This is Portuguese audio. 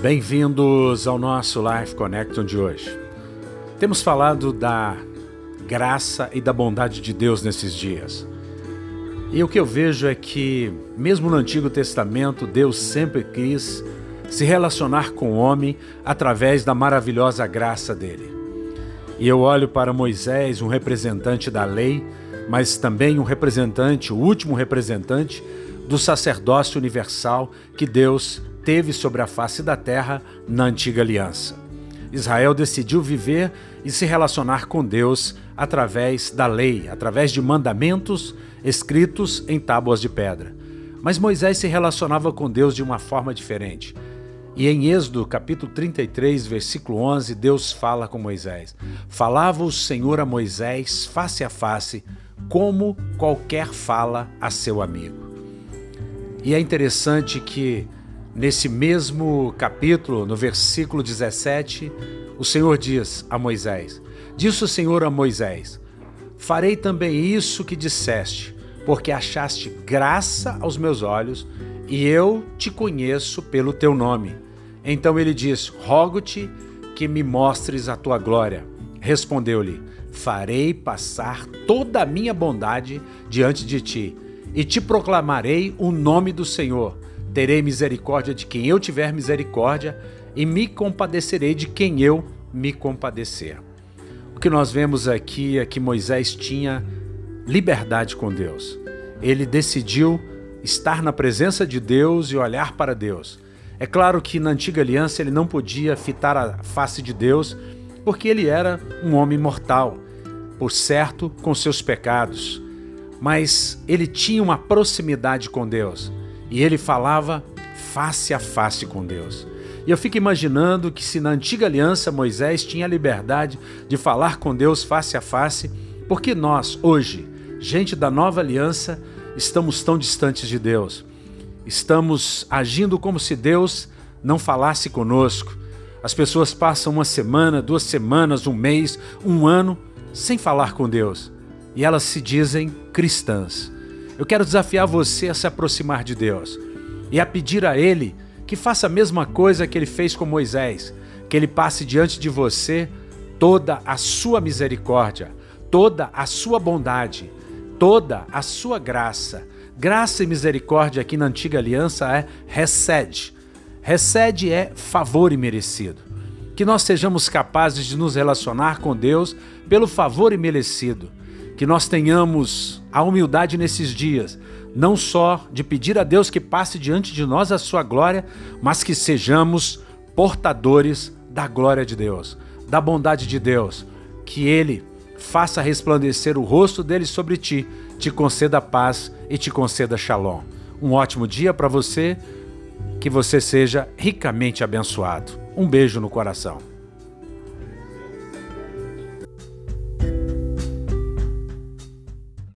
Bem-vindos ao nosso Life Connection de hoje. Temos falado da graça e da bondade de Deus nesses dias. E o que eu vejo é que, mesmo no Antigo Testamento, Deus sempre quis se relacionar com o homem através da maravilhosa graça dele. E eu olho para Moisés, um representante da lei, mas também um representante, o último representante do sacerdócio universal que Deus teve sobre a face da terra na antiga aliança. Israel decidiu viver e se relacionar com Deus através da lei, através de mandamentos escritos em tábuas de pedra. Mas Moisés se relacionava com Deus de uma forma diferente. E em Êxodo, capítulo 33, versículo 11, Deus fala com Moisés: Falava o Senhor a Moisés face a face, como qualquer fala a seu amigo. E é interessante que Nesse mesmo capítulo, no versículo 17, o Senhor diz a Moisés: Disse o Senhor a Moisés: Farei também isso que disseste, porque achaste graça aos meus olhos, e eu te conheço pelo teu nome. Então ele diz: Rogo-te que me mostres a tua glória. Respondeu-lhe: Farei passar toda a minha bondade diante de ti, e te proclamarei o nome do Senhor Terei misericórdia de quem eu tiver misericórdia e me compadecerei de quem eu me compadecer. O que nós vemos aqui é que Moisés tinha liberdade com Deus. Ele decidiu estar na presença de Deus e olhar para Deus. É claro que na antiga aliança ele não podia fitar a face de Deus, porque ele era um homem mortal, por certo, com seus pecados. Mas ele tinha uma proximidade com Deus e ele falava face a face com Deus. E eu fico imaginando que se na antiga aliança Moisés tinha a liberdade de falar com Deus face a face, porque nós, hoje, gente da nova aliança, estamos tão distantes de Deus? Estamos agindo como se Deus não falasse conosco. As pessoas passam uma semana, duas semanas, um mês, um ano sem falar com Deus e elas se dizem cristãs. Eu quero desafiar você a se aproximar de Deus e a pedir a Ele que faça a mesma coisa que ele fez com Moisés, que ele passe diante de você toda a sua misericórdia, toda a sua bondade, toda a sua graça. Graça e misericórdia aqui na antiga aliança é recede. Recede é favor imerecido. Que nós sejamos capazes de nos relacionar com Deus pelo favor imerecido que nós tenhamos a humildade nesses dias, não só de pedir a Deus que passe diante de nós a sua glória, mas que sejamos portadores da glória de Deus, da bondade de Deus, que Ele faça resplandecer o rosto dele sobre ti, te conceda paz e te conceda shalom. Um ótimo dia para você, que você seja ricamente abençoado. Um beijo no coração.